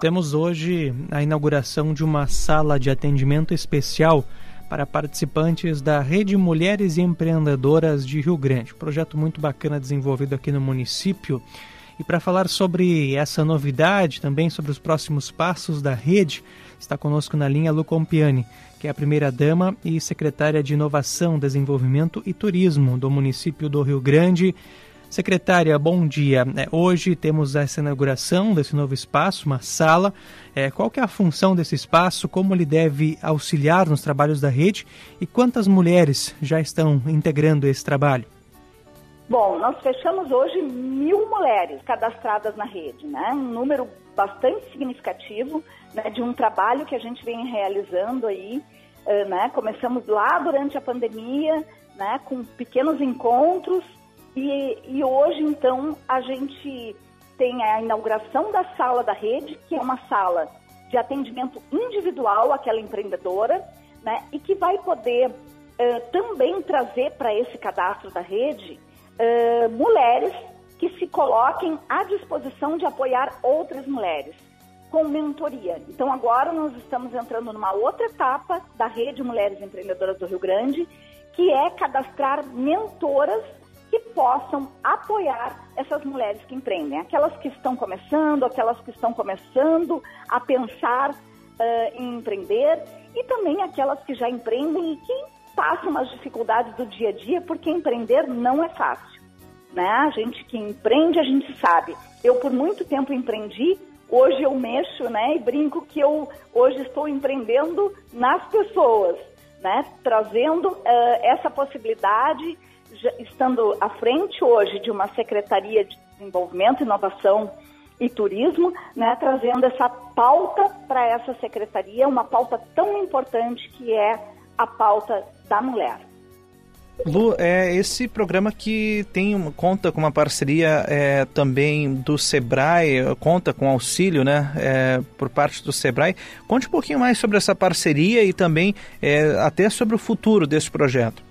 Temos hoje a inauguração de uma sala de atendimento especial para participantes da Rede Mulheres Empreendedoras de Rio Grande. projeto muito bacana desenvolvido aqui no município. E para falar sobre essa novidade, também sobre os próximos passos da rede, está conosco na linha Lu Compiani, que é a primeira-dama e secretária de Inovação, Desenvolvimento e Turismo do município do Rio Grande. Secretária, bom dia. É, hoje temos essa inauguração desse novo espaço, uma sala. É, qual é a função desse espaço? Como ele deve auxiliar nos trabalhos da rede? E quantas mulheres já estão integrando esse trabalho? Bom, nós fechamos hoje mil mulheres cadastradas na rede, né? Um número bastante significativo né, de um trabalho que a gente vem realizando aí, uh, né? Começamos lá durante a pandemia, né? Com pequenos encontros e, e hoje, então, a gente tem a inauguração da sala da rede, que é uma sala de atendimento individual àquela empreendedora, né? E que vai poder uh, também trazer para esse cadastro da rede uh, mulheres que se coloquem à disposição de apoiar outras mulheres com mentoria. Então agora nós estamos entrando numa outra etapa da rede Mulheres Empreendedoras do Rio Grande, que é cadastrar mentoras que possam apoiar essas mulheres que empreendem, aquelas que estão começando, aquelas que estão começando a pensar uh, em empreender e também aquelas que já empreendem e que passam as dificuldades do dia a dia, porque empreender não é fácil. Né? A gente que empreende, a gente sabe. Eu por muito tempo empreendi, hoje eu mexo, né, e brinco que eu hoje estou empreendendo nas pessoas, né, trazendo uh, essa possibilidade estando à frente hoje de uma Secretaria de Desenvolvimento, Inovação e Turismo, né, trazendo essa pauta para essa secretaria, uma pauta tão importante que é a pauta da mulher. Lu, é esse programa que tem conta com uma parceria é, também do Sebrae, conta com auxílio, né, é, por parte do Sebrae. Conte um pouquinho mais sobre essa parceria e também é, até sobre o futuro desse projeto.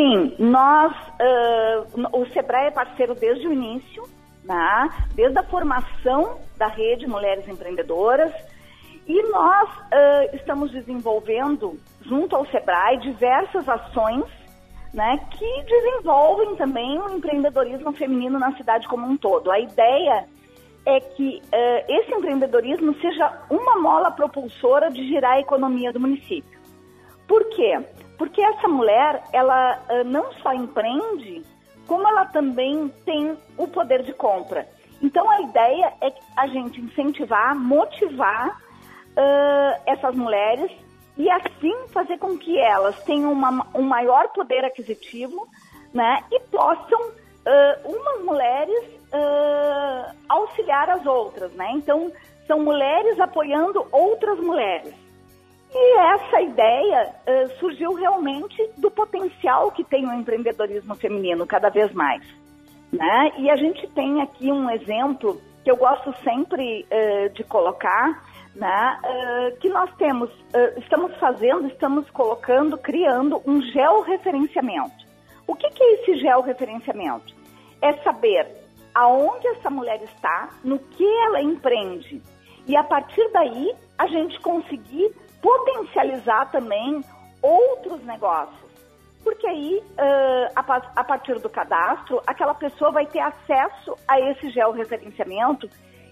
Sim, nós, uh, o Sebrae é parceiro desde o início, né? desde a formação da rede Mulheres Empreendedoras, e nós uh, estamos desenvolvendo, junto ao Sebrae, diversas ações né, que desenvolvem também o empreendedorismo feminino na cidade como um todo. A ideia é que uh, esse empreendedorismo seja uma mola propulsora de girar a economia do município. Por quê? Porque essa mulher, ela uh, não só empreende, como ela também tem o poder de compra. Então a ideia é a gente incentivar, motivar uh, essas mulheres e assim fazer com que elas tenham uma, um maior poder aquisitivo, né, e possam uh, umas mulheres uh, auxiliar as outras, né? Então são mulheres apoiando outras mulheres. E essa ideia uh, surgiu realmente do potencial que tem o empreendedorismo feminino cada vez mais. Né? E a gente tem aqui um exemplo que eu gosto sempre uh, de colocar, né? Uh, que nós temos, estamos fazendo, estamos colocando, criando um georreferenciamento. O que, que é esse georreferenciamento? É saber aonde essa mulher está, no que ela empreende. E a partir daí, a gente conseguir potencializar também outros negócios. Porque aí, uh, a, a, partir do cadastro, aquela pessoa vai ter acesso a esse georreferenciamento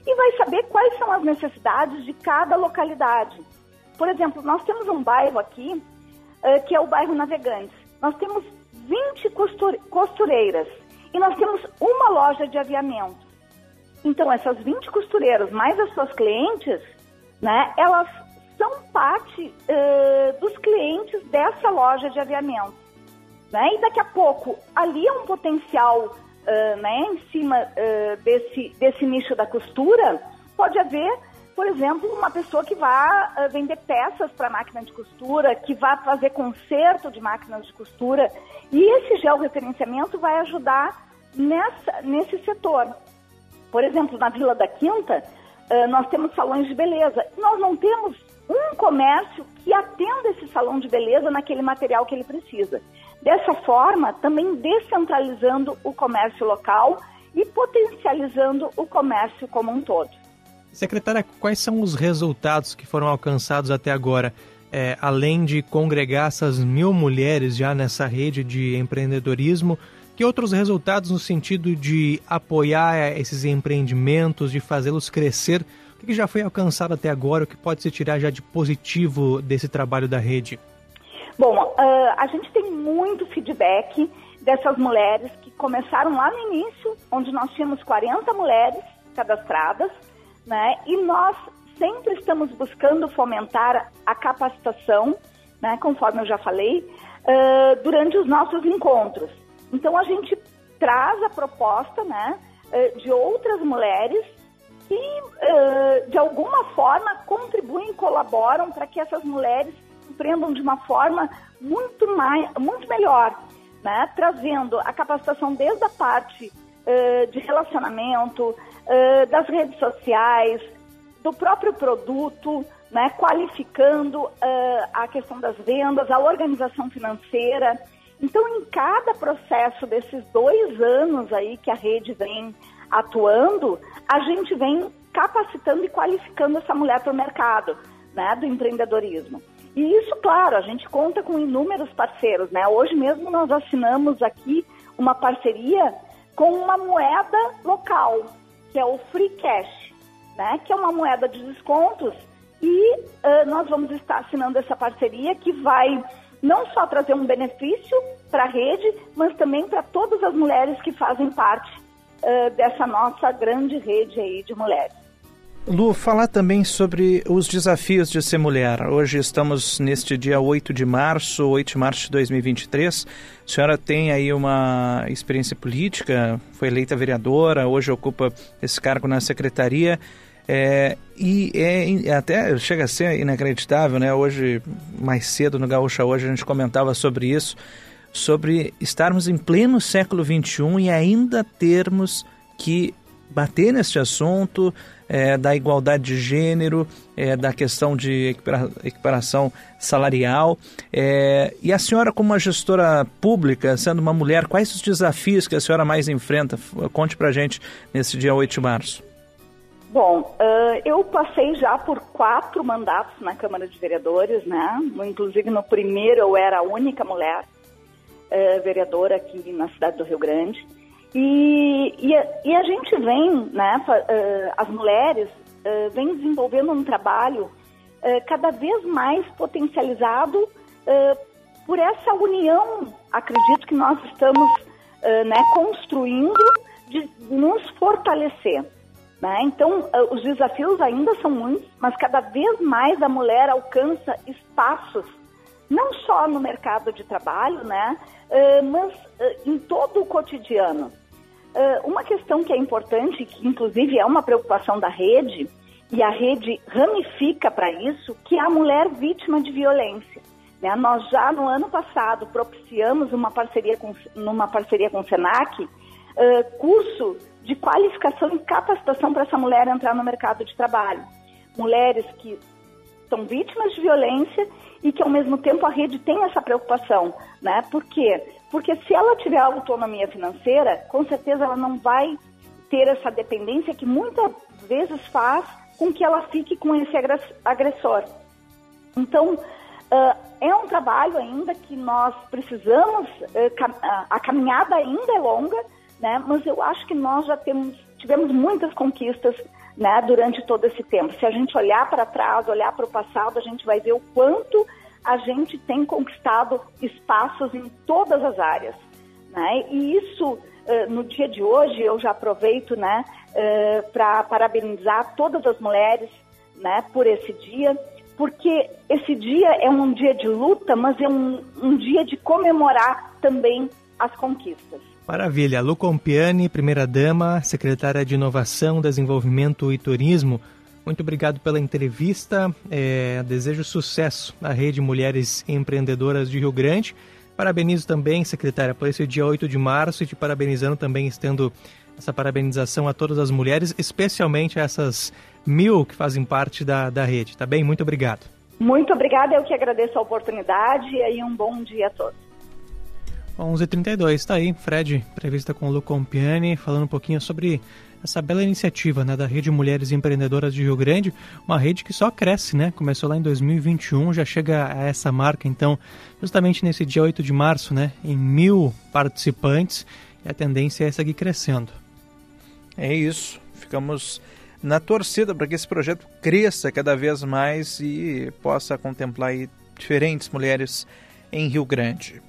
e vai saber quais são as necessidades de cada localidade. Por exemplo, nós temos um bairro aqui, uh, que é o bairro Navegantes. Nós temos 20 costureiras e nós temos uma loja de aviamento. Então, essas 20 costureiras, mais as suas clientes, né, elas são parte uh, dos clientes dessa loja de aviamento. Né? E daqui a pouco, ali é um potencial uh, né, em cima uh, desse, desse nicho da costura, pode haver, por exemplo, uma pessoa que vá vender peças para máquina de costura, que vá fazer conserto de máquinas de costura, e esse georreferenciamento vai ajudar nessa, nesse setor. Por exemplo, na Vila da Quinta, nós temos salões de beleza. Nós não temos um comércio que atenda esse salão de beleza naquele material que ele precisa. Dessa forma, também descentralizando o comércio local e potencializando o comércio como um todo. Secretária, quais são os resultados que foram alcançados até agora? É, além de congregar essas mil mulheres já nessa rede de empreendedorismo, que outros resultados no sentido de apoiar esses empreendimentos, de fazê-los crescer? O que já foi alcançado até agora? O que pode se tirar já de positivo desse trabalho da rede? Bom, uh, a gente tem muito feedback dessas mulheres que começaram lá no início, onde nós tínhamos 40 mulheres cadastradas, né? E nós sempre estamos buscando fomentar a capacitação, né? Conforme eu já falei, uh, durante os nossos encontros. Então a gente traz a proposta, né? Uh, de outras mulheres que, uh, de alguma forma, contribuem, colaboram para que essas mulheres empreendam de uma forma muito, mais, muito melhor, né? trazendo a capacitação desde a parte uh, de relacionamento, uh, das redes sociais, do próprio produto, né? qualificando a questão das vendas, a organização financeira. Então, em cada processo desses dois anos aí que a rede vem atuando, a gente vem capacitando e qualificando essa mulher para o mercado né, do empreendedorismo. E isso, claro, a gente conta com inúmeros parceiros, né? Hoje mesmo nós assinamos aqui uma parceria com uma moeda local, que é o Free Cash, né? Que é uma moeda de descontos e uh, nós vamos estar assinando essa parceria que vai não só trazer um benefício para a rede, mas também para todas as mulheres que fazem parte uh, dessa nossa grande rede aí de mulheres. Lu, falar também sobre os desafios de ser mulher. Hoje estamos neste dia 8 de março, 8 de março de 2023. A senhora tem aí uma experiência política, foi eleita vereadora, hoje ocupa esse cargo na secretaria. É, e é, até chega a ser inacreditável, né? Hoje, mais cedo no Gaúcha Hoje, a gente comentava sobre isso, sobre estarmos em pleno século XXI e ainda termos que bater neste assunto é, da igualdade de gênero, é, da questão de equiparação salarial. É, e a senhora, como uma gestora pública, sendo uma mulher, quais os desafios que a senhora mais enfrenta? Conte para gente nesse dia 8 de março. Bom, eu passei já por quatro mandatos na Câmara de Vereadores, né? Inclusive no primeiro eu era a única mulher uh, vereadora aqui na cidade do Rio Grande. E, e, a, e a gente vem, né, uh, as mulheres, uh, vem desenvolvendo um trabalho cada vez mais potencializado por essa união, acredito que nós estamos né, construindo de nos fortalecer. Né? Então, os desafios ainda são muitos, mas cada vez mais a mulher alcança espaços, não só no mercado de trabalho, né, mas em todo o cotidiano. Uh, uma questão que é importante, que inclusive é uma preocupação da rede, e a rede ramifica para isso, que é a mulher vítima de violência. Né? Nós já no ano passado propiciamos uma parceria com, numa parceria com o SENAC, uh, curso de qualificação e capacitação para essa mulher entrar no mercado de trabalho. Mulheres que são vítimas de violência e que ao mesmo tempo a rede tem essa preocupação, né? Por quê? Porque se ela tiver autonomia financeira, com certeza ela não vai ter essa dependência que muitas vezes faz com que ela fique com esse agressor. Então, é um trabalho ainda que nós precisamos, a caminhada ainda é longa, né? mas eu acho que nós já temos, tivemos muitas conquistas né, durante todo esse tempo. Se a gente olhar para trás, olhar para o passado, a gente vai ver o quanto a gente tem conquistado espaços em todas as áreas. Né? E isso, no dia de hoje, eu já aproveito né, para parabenizar todas as mulheres né, por esse dia, porque esse dia é um dia de luta, mas é um, um dia de comemorar também as conquistas. Maravilha. Lu Compiani, primeira-dama, secretária de Inovação, Desenvolvimento e Turismo. Muito obrigado pela entrevista. É, desejo sucesso à Rede Mulheres Empreendedoras de Rio Grande. Parabenizo também, secretária, por esse dia 8 de março e te parabenizando também, estendo essa parabenização a todas as mulheres, especialmente a essas mil que fazem parte da, da rede. Tá bem? Muito obrigado. Muito obrigada, eu que agradeço a oportunidade e um bom dia a todos. 11h32, está aí, Fred, entrevista com o Lu Compiani, falando um pouquinho sobre essa bela iniciativa né, da Rede Mulheres Empreendedoras de Rio Grande, uma rede que só cresce, né? Começou lá em 2021, já chega a essa marca, então, justamente nesse dia 8 de março, né? Em mil participantes, e a tendência é seguir crescendo. É isso. Ficamos na torcida para que esse projeto cresça cada vez mais e possa contemplar diferentes mulheres em Rio Grande.